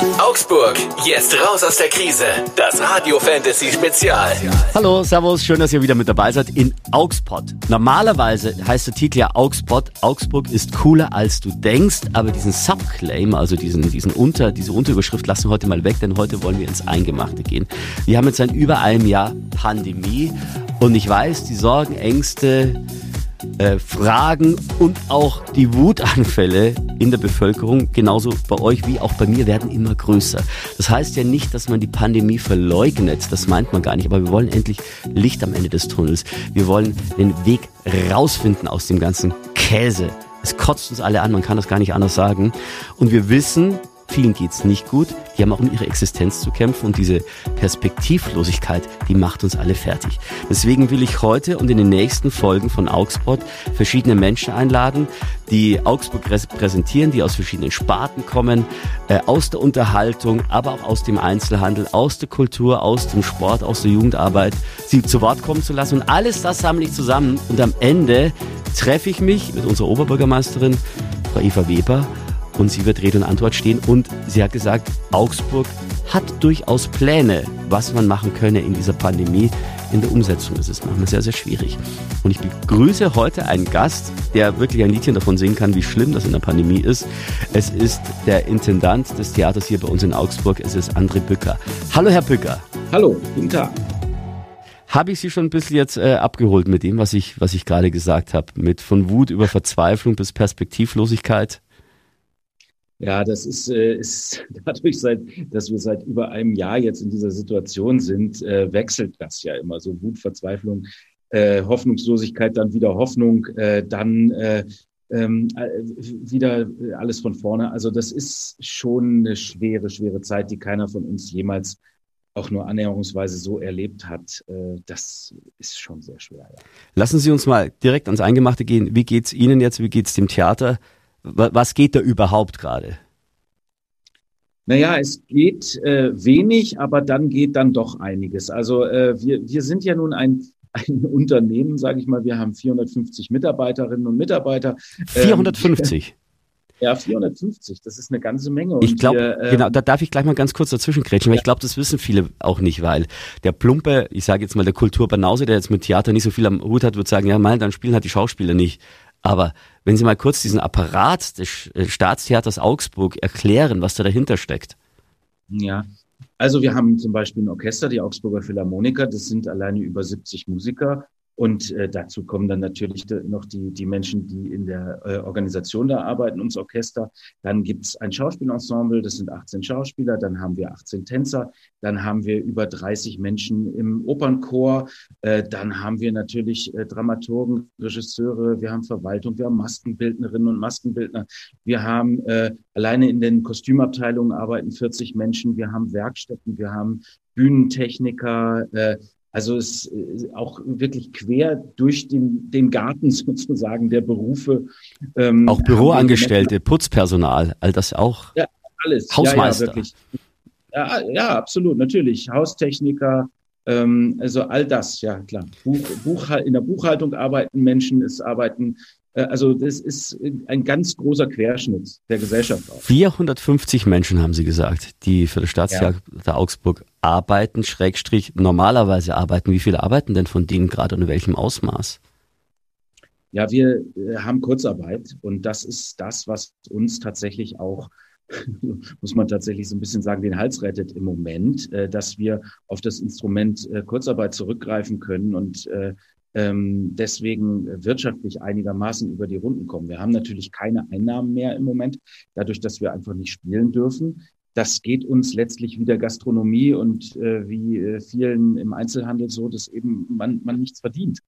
Augsburg, jetzt raus aus der Krise. Das Radio Fantasy Spezial. Hallo, Servus, schön, dass ihr wieder mit dabei seid in Augspot. Normalerweise heißt der Titel ja Augspot. Augsburg ist cooler als du denkst, aber diesen Subclaim, also diesen, diesen Unter, diese Unterüberschrift lassen wir heute mal weg, denn heute wollen wir ins Eingemachte gehen. Wir haben jetzt seit über einem Jahr Pandemie und ich weiß, die Sorgen, Ängste, äh, Fragen und auch die Wutanfälle in der Bevölkerung, genauso bei euch wie auch bei mir, werden immer größer. Das heißt ja nicht, dass man die Pandemie verleugnet, das meint man gar nicht, aber wir wollen endlich Licht am Ende des Tunnels. Wir wollen den Weg rausfinden aus dem ganzen Käse. Es kotzt uns alle an, man kann das gar nicht anders sagen. Und wir wissen, Vielen geht's nicht gut. Die haben auch um ihre Existenz zu kämpfen und diese Perspektivlosigkeit, die macht uns alle fertig. Deswegen will ich heute und in den nächsten Folgen von Augsburg verschiedene Menschen einladen, die Augsburg präsentieren, die aus verschiedenen Sparten kommen, äh, aus der Unterhaltung, aber auch aus dem Einzelhandel, aus der Kultur, aus dem Sport, aus der Jugendarbeit, sie zu Wort kommen zu lassen. Und alles das sammle ich zusammen und am Ende treffe ich mich mit unserer Oberbürgermeisterin, Frau Eva Weber, und sie wird Rede und Antwort stehen. Und sie hat gesagt, Augsburg hat durchaus Pläne, was man machen könne in dieser Pandemie. In der Umsetzung ist es manchmal sehr, sehr schwierig. Und ich begrüße heute einen Gast, der wirklich ein Liedchen davon singen kann, wie schlimm das in der Pandemie ist. Es ist der Intendant des Theaters hier bei uns in Augsburg. Es ist André Bücker. Hallo, Herr Bücker. Hallo, guten Tag. Habe ich Sie schon ein bisschen jetzt äh, abgeholt mit dem, was ich, was ich gerade gesagt habe? Mit von Wut über Verzweiflung bis Perspektivlosigkeit? Ja, das ist, äh, ist dadurch, seit, dass wir seit über einem Jahr jetzt in dieser Situation sind, äh, wechselt das ja immer. So Wut, Verzweiflung, äh, Hoffnungslosigkeit, dann wieder Hoffnung, dann äh, ähm, äh, wieder alles von vorne. Also das ist schon eine schwere, schwere Zeit, die keiner von uns jemals auch nur annäherungsweise so erlebt hat, das ist schon sehr schwer. Ja. Lassen Sie uns mal direkt ans Eingemachte gehen. Wie geht's Ihnen jetzt? Wie geht's dem Theater? Was geht da überhaupt gerade? Naja, es geht äh, wenig, aber dann geht dann doch einiges. Also äh, wir, wir sind ja nun ein, ein Unternehmen, sage ich mal. Wir haben 450 Mitarbeiterinnen und Mitarbeiter. 450? Ähm, ja, 450, das ist eine ganze Menge. Und ich glaube, ähm, genau, da darf ich gleich mal ganz kurz dazwischen grätschen, weil ja. ich glaube, das wissen viele auch nicht, weil der plumpe, ich sage jetzt mal der Kulturbanause, der jetzt mit Theater nicht so viel am Hut hat, wird sagen, ja, mal, dann spielen halt die Schauspieler nicht. Aber wenn Sie mal kurz diesen Apparat des äh, Staatstheaters Augsburg erklären, was da dahinter steckt. Ja, also wir haben zum Beispiel ein Orchester, die Augsburger Philharmoniker, das sind alleine über 70 Musiker und äh, dazu kommen dann natürlich noch die, die Menschen, die in der äh, Organisation da arbeiten, ums Orchester. Dann gibt's ein Schauspielensemble, das sind 18 Schauspieler, dann haben wir 18 Tänzer, dann haben wir über 30 Menschen im Opernchor, äh, dann haben wir natürlich äh, Dramaturgen, Regisseure, wir haben Verwaltung, wir haben Maskenbildnerinnen und Maskenbildner, wir haben äh, alleine in den Kostümabteilungen arbeiten 40 Menschen, wir haben Werkstätten, wir haben Bühnentechniker, äh, also es ist auch wirklich quer durch den, den Garten sozusagen der Berufe. Ähm, auch Büroangestellte, Putzpersonal, all das auch. Ja, alles. Hausmeister. Ja, ja, ja, ja, absolut, natürlich. Haustechniker, ähm, also all das, ja klar. Buch, Buch, in der Buchhaltung arbeiten Menschen, es arbeiten äh, also das ist ein ganz großer Querschnitt der Gesellschaft auch. 450 Menschen haben Sie gesagt, die für das Staatstheater ja. Augsburg arbeiten, Schrägstrich normalerweise arbeiten. Wie viele arbeiten denn von denen gerade und in welchem Ausmaß? Ja, wir äh, haben Kurzarbeit und das ist das, was uns tatsächlich auch muss man tatsächlich so ein bisschen sagen, den Hals rettet im Moment, äh, dass wir auf das Instrument Kurzarbeit zurückgreifen können und ähm, deswegen wirtschaftlich einigermaßen über die Runden kommen. Wir haben natürlich keine Einnahmen mehr im Moment, dadurch, dass wir einfach nicht spielen dürfen. Das geht uns letztlich wie der Gastronomie und äh, wie äh, vielen im Einzelhandel so, dass eben man, man nichts verdient.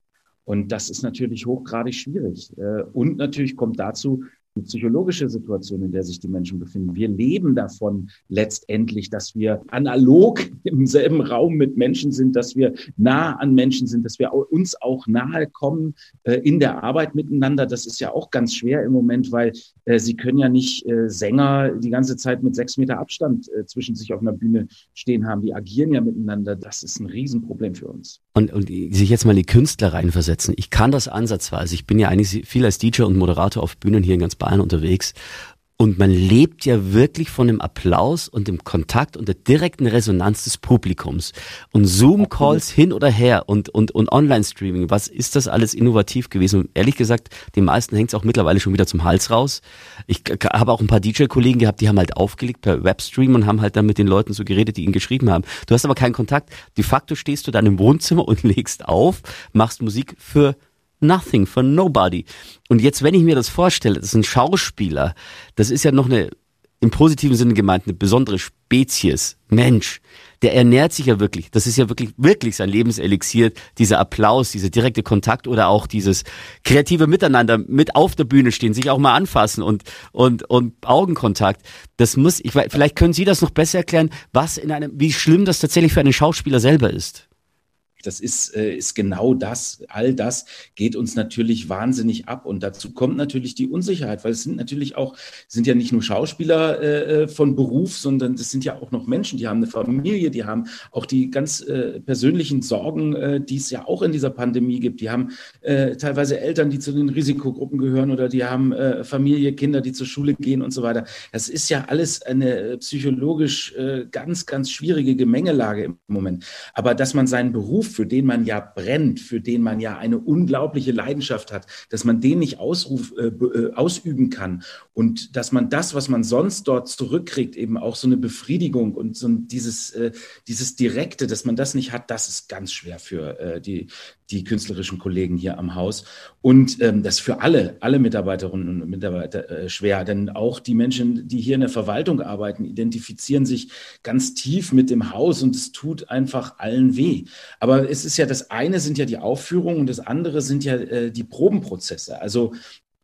Und das ist natürlich hochgradig schwierig. Äh, und natürlich kommt dazu, die psychologische Situation, in der sich die Menschen befinden. Wir leben davon letztendlich, dass wir analog im selben Raum mit Menschen sind, dass wir nah an Menschen sind, dass wir uns auch nahe kommen äh, in der Arbeit miteinander. Das ist ja auch ganz schwer im Moment, weil äh, sie können ja nicht äh, Sänger die ganze Zeit mit sechs Meter Abstand äh, zwischen sich auf einer Bühne stehen haben. Die agieren ja miteinander. Das ist ein Riesenproblem für uns. Und, und sich jetzt mal die Künstler reinversetzen. Ich kann das ansatzweise. Ich bin ja eigentlich viel als DJ und Moderator auf Bühnen hier in ganz Bayern unterwegs. Und man lebt ja wirklich von dem Applaus und dem Kontakt und der direkten Resonanz des Publikums. Und Zoom-Calls hin oder her und, und, und Online-Streaming, was ist das alles innovativ gewesen? Und ehrlich gesagt, den meisten hängt es auch mittlerweile schon wieder zum Hals raus. Ich habe auch ein paar DJ-Kollegen gehabt, die haben halt aufgelegt per Webstream und haben halt dann mit den Leuten so geredet, die ihnen geschrieben haben. Du hast aber keinen Kontakt. De facto stehst du dann im Wohnzimmer und legst auf, machst Musik für nothing, for nobody. Und jetzt, wenn ich mir das vorstelle, das ist ein Schauspieler, das ist ja noch eine, im positiven Sinne gemeint, eine besondere Spezies, Mensch, der ernährt sich ja wirklich, das ist ja wirklich, wirklich sein Lebenselixier, dieser Applaus, dieser direkte Kontakt oder auch dieses kreative Miteinander mit auf der Bühne stehen, sich auch mal anfassen und, und, und Augenkontakt. Das muss, ich, vielleicht können Sie das noch besser erklären, was in einem, wie schlimm das tatsächlich für einen Schauspieler selber ist. Das ist, äh, ist genau das. All das geht uns natürlich wahnsinnig ab. Und dazu kommt natürlich die Unsicherheit, weil es sind natürlich auch, sind ja nicht nur Schauspieler äh, äh von Beruf, sondern es sind ja auch noch Menschen, die haben eine Familie, die haben auch die ganz äh, persönlichen Sorgen, äh, die es ja auch in dieser Pandemie gibt. Die haben äh, teilweise Eltern, die zu den Risikogruppen gehören oder die haben Familie, Kinder, die zur Schule gehen und so weiter. Das ist ja alles eine psychologisch ganz, ganz schwierige Gemengelage im Moment. Aber dass man seinen Beruf für den man ja brennt, für den man ja eine unglaubliche Leidenschaft hat, dass man den nicht ausruf, äh, äh, ausüben kann. Und dass man das, was man sonst dort zurückkriegt, eben auch so eine Befriedigung und so dieses, äh, dieses Direkte, dass man das nicht hat, das ist ganz schwer für äh, die, die künstlerischen Kollegen hier am Haus. Und ähm, das ist für alle, alle Mitarbeiterinnen und Mitarbeiter äh, schwer, denn auch die Menschen, die hier in der Verwaltung arbeiten, identifizieren sich ganz tief mit dem Haus und es tut einfach allen weh. Aber es ist ja das eine sind ja die Aufführungen und das andere sind ja äh, die Probenprozesse. Also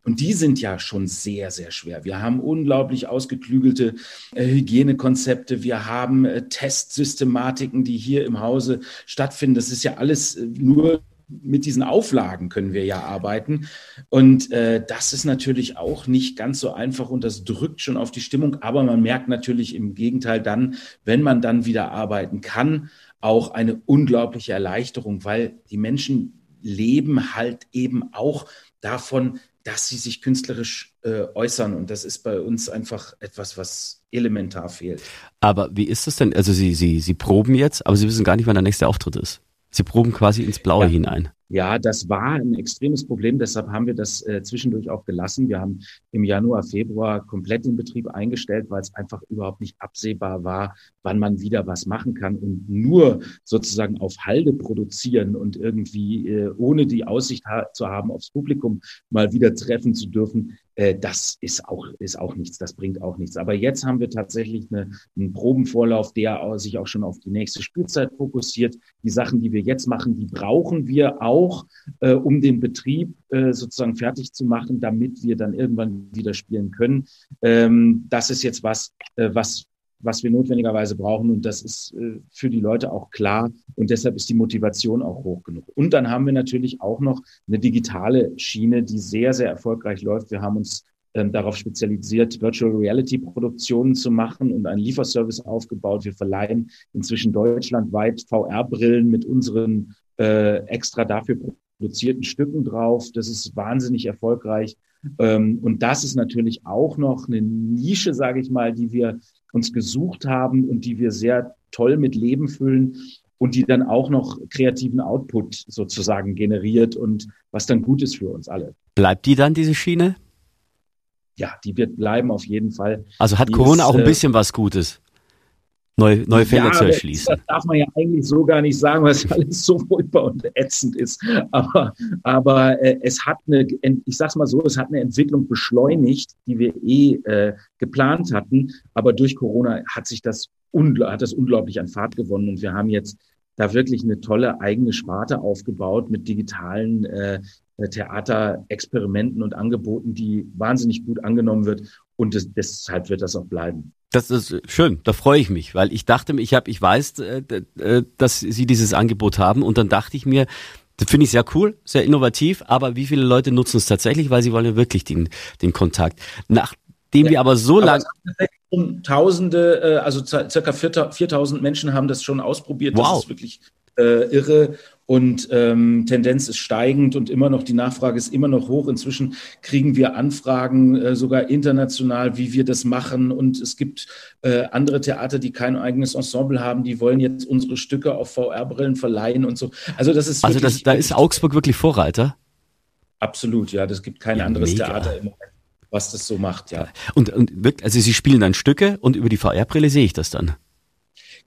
und die sind ja schon sehr, sehr schwer. Wir haben unglaublich ausgeklügelte äh, Hygienekonzepte. Wir haben äh, Testsystematiken, die hier im Hause stattfinden. Das ist ja alles äh, nur mit diesen Auflagen können wir ja arbeiten. Und äh, das ist natürlich auch nicht ganz so einfach und das drückt schon auf die Stimmung. Aber man merkt natürlich im Gegenteil dann, wenn man dann wieder arbeiten kann, auch eine unglaubliche Erleichterung, weil die Menschen leben halt eben auch davon, dass sie sich künstlerisch äh, äußern. Und das ist bei uns einfach etwas, was elementar fehlt. Aber wie ist das denn? Also Sie, Sie, Sie proben jetzt, aber Sie wissen gar nicht, wann der nächste Auftritt ist. Sie proben quasi ins Blaue ja. hinein. Ja, das war ein extremes Problem. Deshalb haben wir das äh, zwischendurch auch gelassen. Wir haben im Januar, Februar komplett den Betrieb eingestellt, weil es einfach überhaupt nicht absehbar war, wann man wieder was machen kann. Und nur sozusagen auf Halde produzieren und irgendwie äh, ohne die Aussicht ha zu haben, aufs Publikum mal wieder treffen zu dürfen, das ist auch, ist auch nichts, das bringt auch nichts. Aber jetzt haben wir tatsächlich eine, einen Probenvorlauf, der sich auch schon auf die nächste Spielzeit fokussiert. Die Sachen, die wir jetzt machen, die brauchen wir auch, äh, um den Betrieb äh, sozusagen fertig zu machen, damit wir dann irgendwann wieder spielen können. Ähm, das ist jetzt was, äh, was was wir notwendigerweise brauchen. Und das ist äh, für die Leute auch klar. Und deshalb ist die Motivation auch hoch genug. Und dann haben wir natürlich auch noch eine digitale Schiene, die sehr, sehr erfolgreich läuft. Wir haben uns ähm, darauf spezialisiert, Virtual Reality Produktionen zu machen und einen Lieferservice aufgebaut. Wir verleihen inzwischen deutschlandweit VR-Brillen mit unseren äh, extra dafür produzierten Stücken drauf. Das ist wahnsinnig erfolgreich. Ähm, und das ist natürlich auch noch eine Nische, sage ich mal, die wir uns gesucht haben und die wir sehr toll mit Leben füllen und die dann auch noch kreativen Output sozusagen generiert und was dann gut ist für uns alle. Bleibt die dann, diese Schiene? Ja, die wird bleiben auf jeden Fall. Also hat die Corona ist, auch ein äh, bisschen was Gutes? Neue, neue Felder ja, zu erschließen. Das darf man ja eigentlich so gar nicht sagen, weil es alles so furchtbar und ätzend ist. Aber, aber äh, es hat eine, ich sag's mal so, es hat eine Entwicklung beschleunigt, die wir eh äh, geplant hatten. Aber durch Corona hat sich das, hat das unglaublich an Fahrt gewonnen und wir haben jetzt da wirklich eine tolle eigene Sparte aufgebaut mit digitalen äh, Theaterexperimenten und Angeboten, die wahnsinnig gut angenommen wird. Und das, deshalb wird das auch bleiben. Das ist schön, da freue ich mich, weil ich dachte, ich habe, ich weiß, äh, äh, dass Sie dieses Angebot haben und dann dachte ich mir, das finde ich sehr cool, sehr innovativ, aber wie viele Leute nutzen es tatsächlich, weil sie wollen ja wirklich den, den Kontakt. Nachdem ja, wir aber so lange... Tausende, äh, also circa 4000 Menschen haben das schon ausprobiert. Wow. Das ist wirklich äh, irre und ähm, Tendenz ist steigend und immer noch die Nachfrage ist immer noch hoch. Inzwischen kriegen wir Anfragen äh, sogar international, wie wir das machen. Und es gibt äh, andere Theater, die kein eigenes Ensemble haben, die wollen jetzt unsere Stücke auf VR-Brillen verleihen und so. Also das ist also das, da ist Augsburg wirklich Vorreiter. Absolut, ja. Das gibt kein ja, anderes mega. Theater im Moment, was das so macht, ja. Und, und also Sie spielen dann Stücke und über die VR-Brille sehe ich das dann.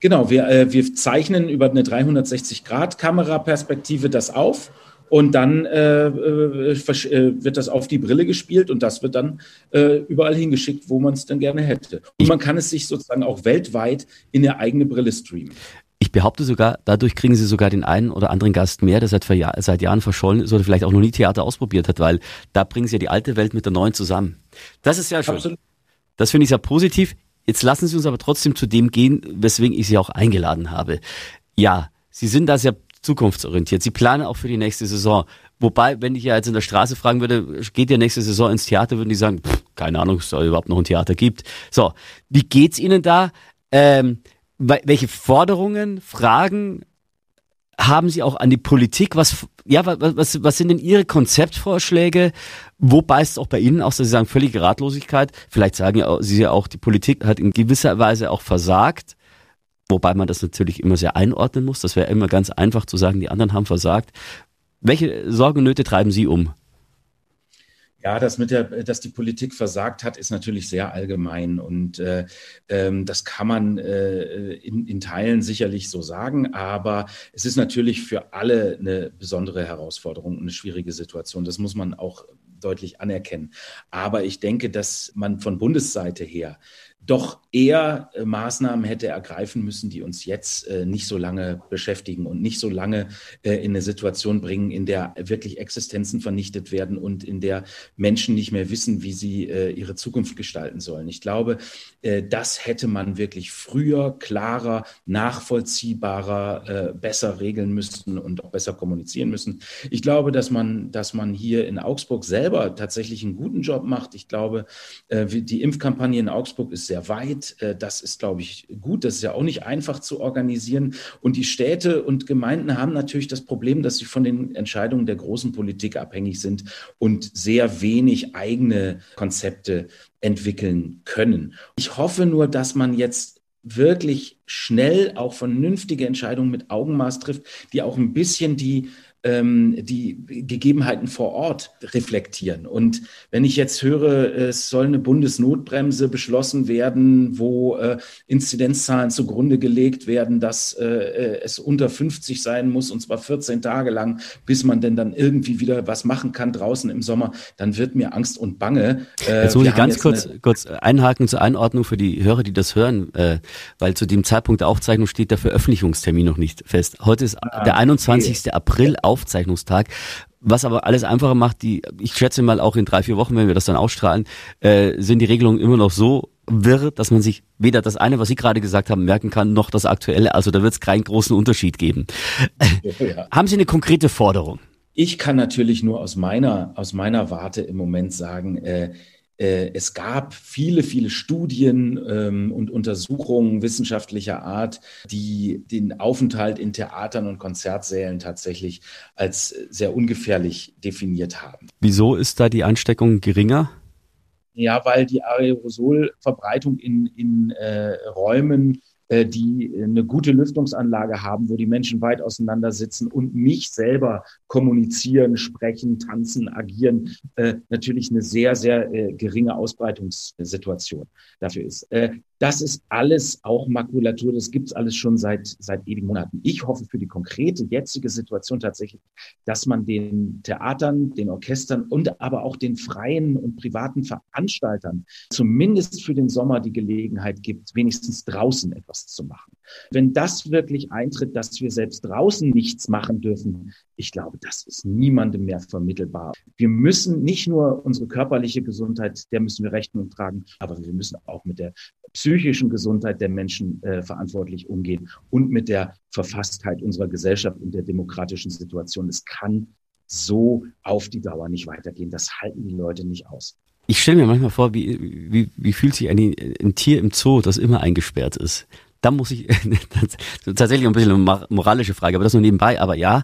Genau, wir, äh, wir zeichnen über eine 360-Grad-Kameraperspektive das auf und dann äh, äh, äh, wird das auf die Brille gespielt und das wird dann äh, überall hingeschickt, wo man es denn gerne hätte. Und man kann es sich sozusagen auch weltweit in eine eigene Brille streamen. Ich behaupte sogar, dadurch kriegen sie sogar den einen oder anderen Gast mehr, der seit, seit Jahren verschollen ist oder vielleicht auch noch nie Theater ausprobiert hat, weil da bringen sie ja die alte Welt mit der neuen zusammen. Das ist ja schön. Absolut. Das finde ich sehr positiv. Jetzt lassen Sie uns aber trotzdem zu dem gehen, weswegen ich Sie auch eingeladen habe. Ja, Sie sind da sehr zukunftsorientiert. Sie planen auch für die nächste Saison. Wobei, wenn ich ja jetzt in der Straße fragen würde, geht ihr nächste Saison ins Theater, würden die sagen, pff, keine Ahnung, ob es da überhaupt noch ein Theater gibt. So, wie geht's Ihnen da? Ähm, welche Forderungen, Fragen haben Sie auch an die Politik? Was, ja, was, was, was sind denn Ihre Konzeptvorschläge? Wo beißt es auch bei Ihnen aus, dass Sie sagen, völlige Ratlosigkeit? Vielleicht sagen Sie ja auch, die Politik hat in gewisser Weise auch versagt. Wobei man das natürlich immer sehr einordnen muss. Das wäre immer ganz einfach zu sagen, die anderen haben versagt. Welche Sorgen Nöte treiben Sie um? Ja, das mit der, dass die Politik versagt hat, ist natürlich sehr allgemein und äh, ähm, das kann man äh, in, in Teilen sicherlich so sagen, aber es ist natürlich für alle eine besondere Herausforderung und eine schwierige Situation. Das muss man auch deutlich anerkennen. Aber ich denke, dass man von Bundesseite her doch eher äh, Maßnahmen hätte ergreifen müssen, die uns jetzt äh, nicht so lange beschäftigen und nicht so lange äh, in eine Situation bringen, in der wirklich Existenzen vernichtet werden und in der Menschen nicht mehr wissen, wie sie ihre Zukunft gestalten sollen. Ich glaube, das hätte man wirklich früher, klarer, nachvollziehbarer, besser regeln müssen und auch besser kommunizieren müssen. Ich glaube, dass man, dass man hier in Augsburg selber tatsächlich einen guten Job macht. Ich glaube, die Impfkampagne in Augsburg ist sehr weit. Äh, das ist, glaube ich, gut. Das ist ja auch nicht einfach zu organisieren. Und die Städte und Gemeinden haben natürlich das Problem, dass sie von den Entscheidungen der großen Politik abhängig sind und sehr wenig eigene Konzepte entwickeln können. Ich hoffe nur, dass man jetzt wirklich schnell auch vernünftige Entscheidungen mit Augenmaß trifft, die auch ein bisschen die ähm, die Gegebenheiten vor Ort reflektieren. Und wenn ich jetzt höre, es soll eine Bundesnotbremse beschlossen werden, wo äh, Inzidenzzahlen zugrunde gelegt werden, dass äh, äh es unter 50 sein muss, und zwar 14 Tage lang, bis man denn dann irgendwie wieder was machen kann draußen im Sommer, dann wird mir Angst und Bange. Äh, jetzt muss ich ganz kurz, kurz einhaken zur Einordnung für die Hörer, die das hören, äh, weil zu dem Zeitpunkt der Aufzeichnung steht der Veröffentlichungstermin noch nicht fest. Heute ist ah, der 21. Okay. April. Aufzeichnungstag. Was aber alles einfacher macht, die, ich schätze mal auch in drei, vier Wochen, wenn wir das dann ausstrahlen, äh, sind die Regelungen immer noch so wirr, dass man sich weder das eine, was Sie gerade gesagt haben, merken kann, noch das aktuelle. Also da wird es keinen großen Unterschied geben. Ja. Haben Sie eine konkrete Forderung? Ich kann natürlich nur aus meiner, aus meiner Warte im Moment sagen, äh, es gab viele, viele Studien ähm, und Untersuchungen wissenschaftlicher Art, die den Aufenthalt in Theatern und Konzertsälen tatsächlich als sehr ungefährlich definiert haben. Wieso ist da die Ansteckung geringer? Ja, weil die Aerosolverbreitung in, in äh, Räumen äh, die eine gute Lüftungsanlage haben, wo die Menschen weit auseinander sitzen und mich selber kommunizieren, sprechen, tanzen, agieren, äh, natürlich eine sehr, sehr äh, geringe Ausbreitungssituation dafür ist. Das ist alles auch Makulatur, das gibt's alles schon seit, seit ewigen Monaten. Ich hoffe für die konkrete jetzige Situation tatsächlich, dass man den Theatern, den Orchestern und aber auch den freien und privaten Veranstaltern zumindest für den Sommer die Gelegenheit gibt, wenigstens draußen etwas zu machen. Wenn das wirklich eintritt, dass wir selbst draußen nichts machen dürfen, ich glaube, das ist niemandem mehr vermittelbar. Wir müssen nicht nur unsere körperliche Gesundheit, der müssen wir Rechnung tragen, aber wir müssen auch mit der psychischen Gesundheit der Menschen äh, verantwortlich umgehen und mit der Verfasstheit unserer Gesellschaft und der demokratischen Situation. Es kann so auf die Dauer nicht weitergehen. Das halten die Leute nicht aus. Ich stelle mir manchmal vor, wie, wie, wie fühlt sich ein, ein Tier im Zoo, das immer eingesperrt ist? da muss ich tatsächlich ein bisschen eine moralische Frage, aber das nur nebenbei. Aber ja,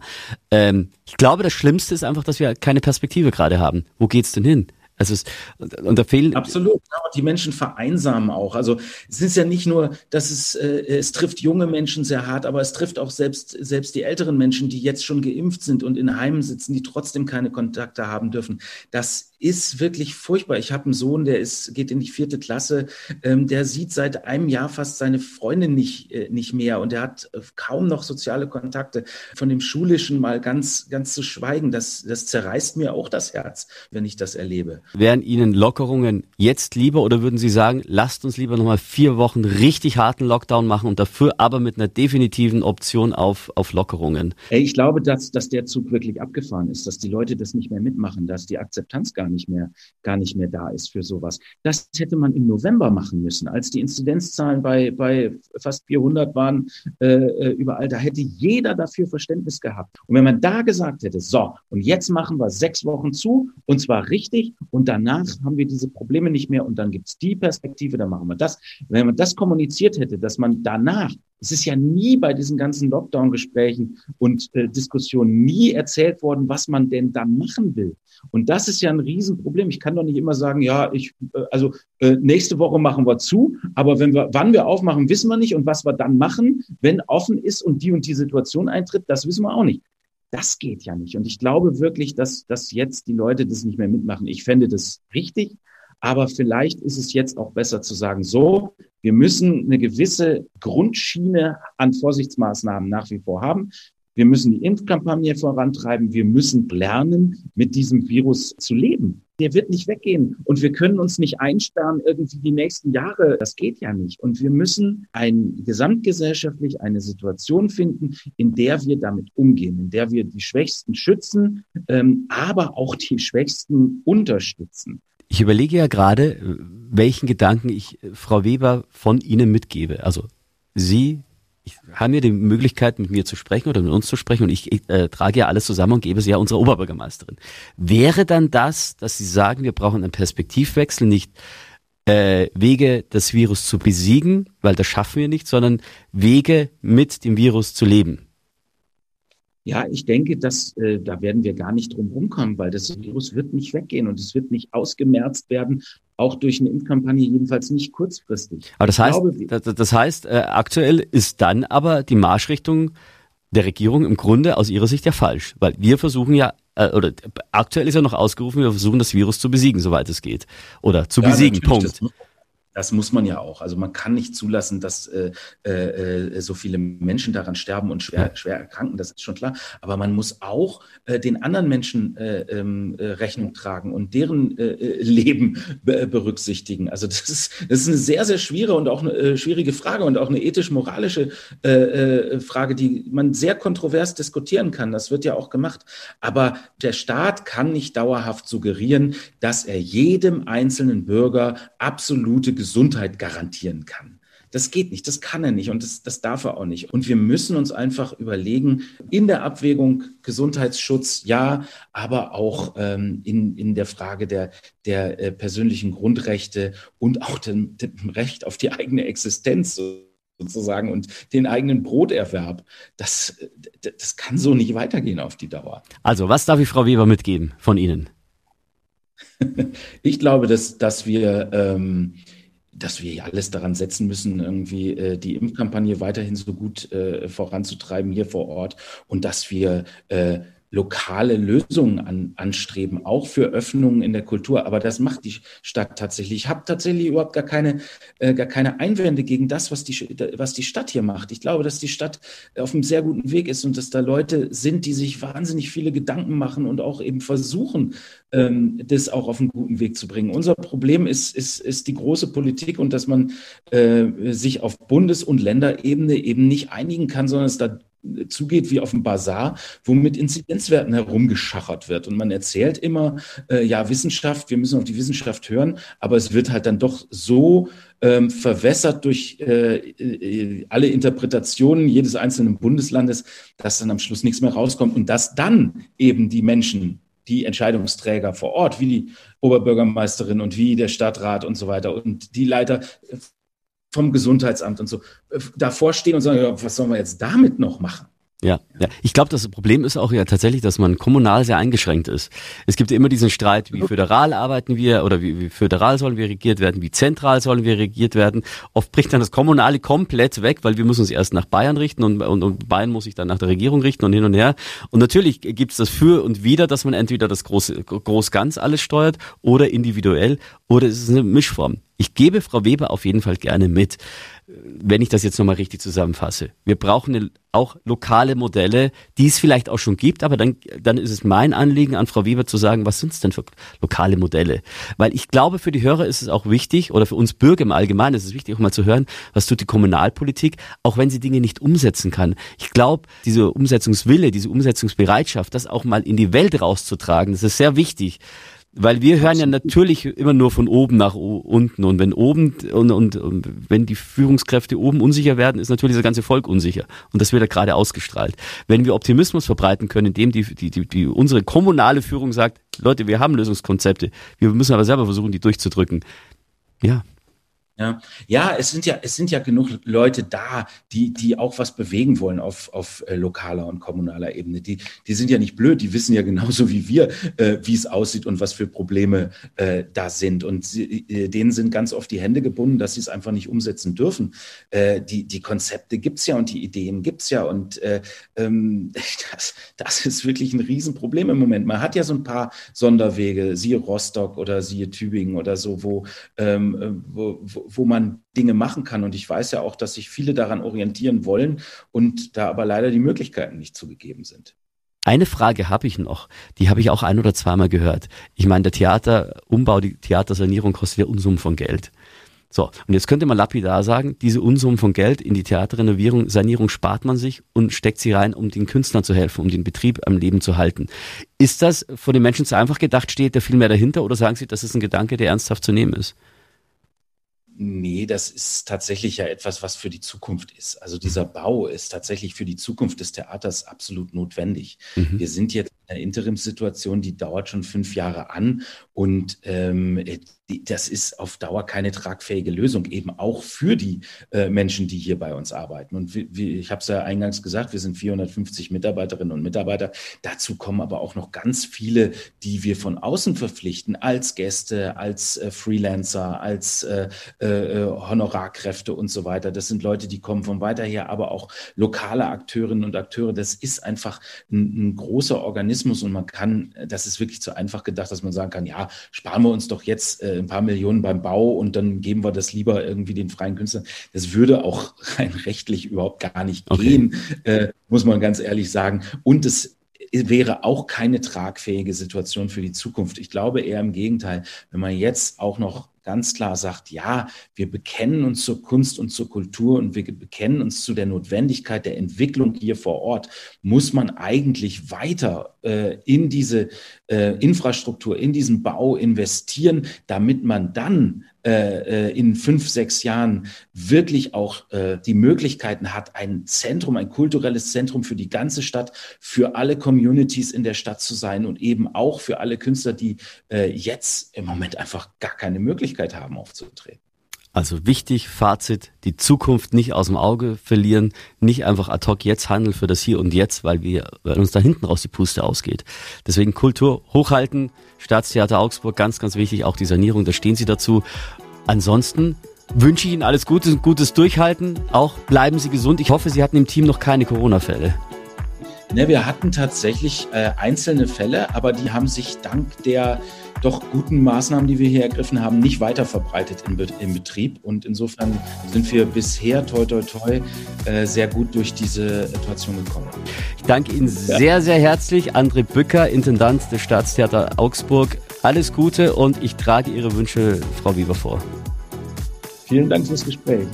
ähm, ich glaube, das Schlimmste ist einfach, dass wir keine Perspektive gerade haben. Wo geht's denn hin? Also es, und da fehlen absolut. Ja, die Menschen vereinsamen auch. Also es ist ja nicht nur, dass es äh, es trifft junge Menschen sehr hart, aber es trifft auch selbst selbst die älteren Menschen, die jetzt schon geimpft sind und in Heimen sitzen, die trotzdem keine Kontakte haben dürfen. Das ist wirklich furchtbar. Ich habe einen Sohn, der ist, geht in die vierte Klasse, ähm, der sieht seit einem Jahr fast seine Freundin nicht, äh, nicht mehr und er hat äh, kaum noch soziale Kontakte. Von dem Schulischen mal ganz, ganz zu schweigen, das, das zerreißt mir auch das Herz, wenn ich das erlebe. Wären Ihnen Lockerungen jetzt lieber oder würden Sie sagen, lasst uns lieber nochmal vier Wochen richtig harten Lockdown machen und dafür aber mit einer definitiven Option auf, auf Lockerungen? Ich glaube, dass, dass der Zug wirklich abgefahren ist, dass die Leute das nicht mehr mitmachen, dass die Akzeptanz gar nicht mehr, gar nicht mehr da ist für sowas. Das hätte man im November machen müssen, als die Inzidenzzahlen bei, bei fast 400 waren äh, äh, überall. Da hätte jeder dafür Verständnis gehabt. Und wenn man da gesagt hätte, so, und jetzt machen wir sechs Wochen zu, und zwar richtig, und danach haben wir diese Probleme nicht mehr, und dann gibt's die Perspektive, dann machen wir das. Wenn man das kommuniziert hätte, dass man danach es ist ja nie bei diesen ganzen Lockdown-Gesprächen und äh, Diskussionen nie erzählt worden, was man denn dann machen will. Und das ist ja ein Riesenproblem. Ich kann doch nicht immer sagen, ja, ich, äh, also äh, nächste Woche machen wir zu, aber wenn wir, wann wir aufmachen, wissen wir nicht und was wir dann machen, wenn offen ist und die und die Situation eintritt, das wissen wir auch nicht. Das geht ja nicht. Und ich glaube wirklich, dass, dass jetzt die Leute das nicht mehr mitmachen. Ich fände das richtig, aber vielleicht ist es jetzt auch besser zu sagen, so, wir müssen eine gewisse Grundschiene an Vorsichtsmaßnahmen nach wie vor haben. Wir müssen die Impfkampagne vorantreiben. Wir müssen lernen, mit diesem Virus zu leben. Der wird nicht weggehen. Und wir können uns nicht einsperren irgendwie die nächsten Jahre. Das geht ja nicht. Und wir müssen ein, gesamtgesellschaftlich eine Situation finden, in der wir damit umgehen, in der wir die Schwächsten schützen, ähm, aber auch die Schwächsten unterstützen. Ich überlege ja gerade, welchen Gedanken ich Frau Weber von Ihnen mitgebe. Also Sie haben ja die Möglichkeit, mit mir zu sprechen oder mit uns zu sprechen und ich, ich äh, trage ja alles zusammen und gebe sie ja unserer Oberbürgermeisterin. Wäre dann das, dass Sie sagen, wir brauchen einen Perspektivwechsel, nicht äh, Wege, das Virus zu besiegen, weil das schaffen wir nicht, sondern Wege, mit dem Virus zu leben? Ja, ich denke, dass äh, da werden wir gar nicht drum rumkommen, weil das Virus wird nicht weggehen und es wird nicht ausgemerzt werden, auch durch eine Impfkampagne, jedenfalls nicht kurzfristig. Aber das heißt, glaube, das, heißt, äh, aktuell ist dann aber die Marschrichtung der Regierung im Grunde aus ihrer Sicht ja falsch, weil wir versuchen ja äh, oder aktuell ist ja noch ausgerufen, wir versuchen das Virus zu besiegen, soweit es geht, oder zu ja, besiegen. Punkt. Das, das muss man ja auch. Also man kann nicht zulassen, dass äh, äh, so viele Menschen daran sterben und schwer, schwer erkranken, das ist schon klar. Aber man muss auch äh, den anderen Menschen äh, ähm, äh, Rechnung tragen und deren äh, äh Leben be berücksichtigen. Also das ist, das ist eine sehr, sehr schwierige und auch eine äh, schwierige Frage und auch eine ethisch-moralische äh, äh, Frage, die man sehr kontrovers diskutieren kann. Das wird ja auch gemacht. Aber der Staat kann nicht dauerhaft suggerieren, dass er jedem einzelnen Bürger absolute Gesundheit Gesundheit garantieren kann. Das geht nicht, das kann er nicht und das, das darf er auch nicht. Und wir müssen uns einfach überlegen, in der Abwägung Gesundheitsschutz, ja, aber auch ähm, in, in der Frage der, der äh, persönlichen Grundrechte und auch dem, dem Recht auf die eigene Existenz sozusagen und den eigenen Broterwerb. Das, das kann so nicht weitergehen auf die Dauer. Also, was darf ich Frau Weber mitgeben von Ihnen? ich glaube, dass, dass wir ähm, dass wir alles daran setzen müssen, irgendwie äh, die Impfkampagne weiterhin so gut äh, voranzutreiben hier vor Ort und dass wir äh, lokale Lösungen an, anstreben, auch für Öffnungen in der Kultur. Aber das macht die Stadt tatsächlich. Ich habe tatsächlich überhaupt gar keine, äh, gar keine Einwände gegen das, was die, was die Stadt hier macht. Ich glaube, dass die Stadt auf einem sehr guten Weg ist und dass da Leute sind, die sich wahnsinnig viele Gedanken machen und auch eben versuchen, ähm, das auch auf einen guten Weg zu bringen. Unser Problem ist, ist, ist die große Politik und dass man äh, sich auf Bundes- und Länderebene eben nicht einigen kann, sondern es da zugeht wie auf dem Bazar, wo mit Inzidenzwerten herumgeschachert wird. Und man erzählt immer, äh, ja, Wissenschaft, wir müssen auf die Wissenschaft hören, aber es wird halt dann doch so ähm, verwässert durch äh, äh, alle Interpretationen jedes einzelnen Bundeslandes, dass dann am Schluss nichts mehr rauskommt und dass dann eben die Menschen die Entscheidungsträger vor Ort, wie die Oberbürgermeisterin und wie der Stadtrat und so weiter und die Leiter vom Gesundheitsamt und so äh, davor stehen und sagen, ja, was sollen wir jetzt damit noch machen? Ja, ja. Ich glaube, das Problem ist auch ja tatsächlich, dass man kommunal sehr eingeschränkt ist. Es gibt immer diesen Streit, wie föderal arbeiten wir oder wie, wie föderal sollen wir regiert werden, wie zentral sollen wir regiert werden. Oft bricht dann das Kommunale komplett weg, weil wir müssen uns erst nach Bayern richten und, und, und Bayern muss sich dann nach der Regierung richten und hin und her. Und natürlich gibt es das für und wieder, dass man entweder das große Groß-Ganz alles steuert oder individuell oder es ist eine Mischform. Ich gebe Frau Weber auf jeden Fall gerne mit wenn ich das jetzt nochmal richtig zusammenfasse. Wir brauchen auch lokale Modelle, die es vielleicht auch schon gibt, aber dann, dann ist es mein Anliegen an Frau Weber zu sagen, was sind es denn für lokale Modelle? Weil ich glaube, für die Hörer ist es auch wichtig, oder für uns Bürger im Allgemeinen ist es wichtig, auch mal zu hören, was tut die Kommunalpolitik, auch wenn sie Dinge nicht umsetzen kann. Ich glaube, diese Umsetzungswille, diese Umsetzungsbereitschaft, das auch mal in die Welt rauszutragen, das ist sehr wichtig. Weil wir hören ja natürlich immer nur von oben nach unten. Und wenn oben und, und, und wenn die Führungskräfte oben unsicher werden, ist natürlich das ganze Volk unsicher. Und das wird ja gerade ausgestrahlt. Wenn wir Optimismus verbreiten können, indem die, die, die, die unsere kommunale Führung sagt, Leute, wir haben Lösungskonzepte, wir müssen aber selber versuchen, die durchzudrücken. Ja, ja, ja, es sind ja, es sind ja genug Leute da, die, die auch was bewegen wollen auf, auf äh, lokaler und kommunaler Ebene. Die, die sind ja nicht blöd, die wissen ja genauso wie wir, äh, wie es aussieht und was für Probleme äh, da sind. Und sie, äh, denen sind ganz oft die Hände gebunden, dass sie es einfach nicht umsetzen dürfen. Äh, die, die Konzepte gibt's ja und die Ideen gibt's ja. Und äh, ähm, das, das ist wirklich ein Riesenproblem im Moment. Man hat ja so ein paar Sonderwege, siehe Rostock oder siehe Tübingen oder so, wo, ähm, äh, wo, wo wo man Dinge machen kann. Und ich weiß ja auch, dass sich viele daran orientieren wollen und da aber leider die Möglichkeiten nicht zugegeben sind. Eine Frage habe ich noch, die habe ich auch ein oder zweimal gehört. Ich meine, der Theaterumbau, die Theatersanierung kostet ja Unsummen von Geld. So, und jetzt könnte man lapidar sagen, diese Unsummen von Geld in die Theaterrenovierung, Sanierung spart man sich und steckt sie rein, um den Künstlern zu helfen, um den Betrieb am Leben zu halten. Ist das von den Menschen zu einfach gedacht, steht da viel mehr dahinter oder sagen Sie, das ist ein Gedanke, der ernsthaft zu nehmen ist? Nee, das ist tatsächlich ja etwas, was für die Zukunft ist. Also dieser Bau ist tatsächlich für die Zukunft des Theaters absolut notwendig. Mhm. Wir sind jetzt Interimssituation, die dauert schon fünf Jahre an und ähm, das ist auf Dauer keine tragfähige Lösung, eben auch für die äh, Menschen, die hier bei uns arbeiten. Und wie, wie, ich habe es ja eingangs gesagt, wir sind 450 Mitarbeiterinnen und Mitarbeiter. Dazu kommen aber auch noch ganz viele, die wir von außen verpflichten, als Gäste, als äh, Freelancer, als äh, äh, Honorarkräfte und so weiter. Das sind Leute, die kommen von weiter her, aber auch lokale Akteurinnen und Akteure. Das ist einfach ein, ein großer Organismus und man kann, das ist wirklich zu einfach gedacht, dass man sagen kann, ja, sparen wir uns doch jetzt äh, ein paar Millionen beim Bau und dann geben wir das lieber irgendwie den freien Künstlern. Das würde auch rein rechtlich überhaupt gar nicht okay. gehen, äh, muss man ganz ehrlich sagen. Und es wäre auch keine tragfähige Situation für die Zukunft. Ich glaube eher im Gegenteil, wenn man jetzt auch noch ganz klar sagt, ja, wir bekennen uns zur Kunst und zur Kultur und wir bekennen uns zu der Notwendigkeit der Entwicklung hier vor Ort, muss man eigentlich weiter äh, in diese äh, Infrastruktur, in diesen Bau investieren, damit man dann äh, äh, in fünf, sechs Jahren wirklich auch äh, die Möglichkeiten hat, ein Zentrum, ein kulturelles Zentrum für die ganze Stadt, für alle Communities in der Stadt zu sein und eben auch für alle Künstler, die äh, jetzt im Moment einfach gar keine Möglichkeit haben, aufzutreten. Also wichtig, Fazit, die Zukunft nicht aus dem Auge verlieren, nicht einfach ad hoc jetzt handeln für das Hier und Jetzt, weil wir, weil uns da hinten raus die Puste ausgeht. Deswegen Kultur hochhalten, Staatstheater Augsburg, ganz, ganz wichtig, auch die Sanierung, da stehen Sie dazu. Ansonsten wünsche ich Ihnen alles Gute, gutes Durchhalten, auch bleiben Sie gesund. Ich hoffe, Sie hatten im Team noch keine Corona-Fälle. Ne, wir hatten tatsächlich äh, einzelne Fälle, aber die haben sich dank der doch guten Maßnahmen, die wir hier ergriffen haben, nicht weiter verbreitet im, Be im Betrieb. Und insofern sind wir bisher, toi, toi, toi, äh, sehr gut durch diese Situation gekommen. Ich danke Ihnen ja. sehr, sehr herzlich. André Bücker, Intendant des Staatstheater Augsburg. Alles Gute und ich trage Ihre Wünsche, Frau Wieber, vor. Vielen Dank fürs Gespräch.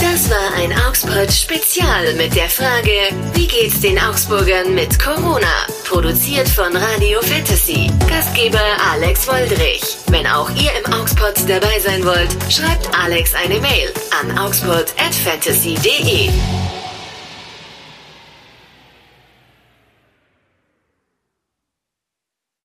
Das war ein Augsburg Spezial mit der Frage, wie geht's den Augsburgern mit Corona? Produziert von Radio Fantasy. Gastgeber Alex Woldrich. Wenn auch ihr im Augsburg dabei sein wollt, schreibt Alex eine Mail an augsburg at fantasy.de.